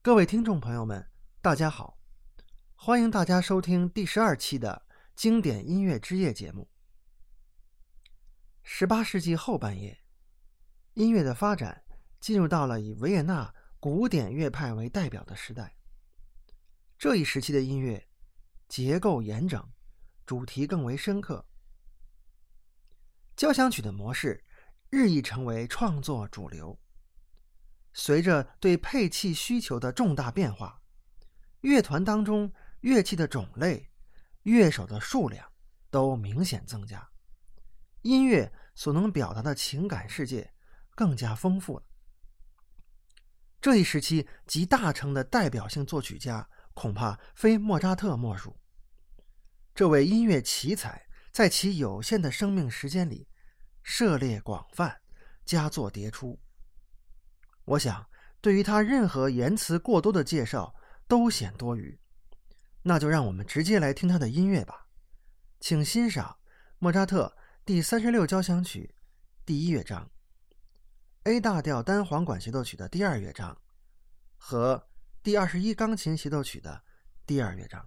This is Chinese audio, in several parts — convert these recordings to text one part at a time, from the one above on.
各位听众朋友们，大家好！欢迎大家收听第十二期的经典音乐之夜节目。十八世纪后半叶，音乐的发展进入到了以维也纳古典乐派为代表的时代。这一时期的音乐结构严整，主题更为深刻，交响曲的模式日益成为创作主流。随着对配器需求的重大变化，乐团当中乐器的种类、乐手的数量都明显增加，音乐所能表达的情感世界更加丰富了。这一时期集大成的代表性作曲家，恐怕非莫扎特莫属。这位音乐奇才在其有限的生命时间里，涉猎广泛，佳作迭出。我想，对于他任何言辞过多的介绍都显多余，那就让我们直接来听他的音乐吧。请欣赏莫扎特第三十六交响曲第一乐章，A 大调单簧管协奏曲的第二乐章和第二十一钢琴协奏曲的第二乐章。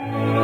Bye.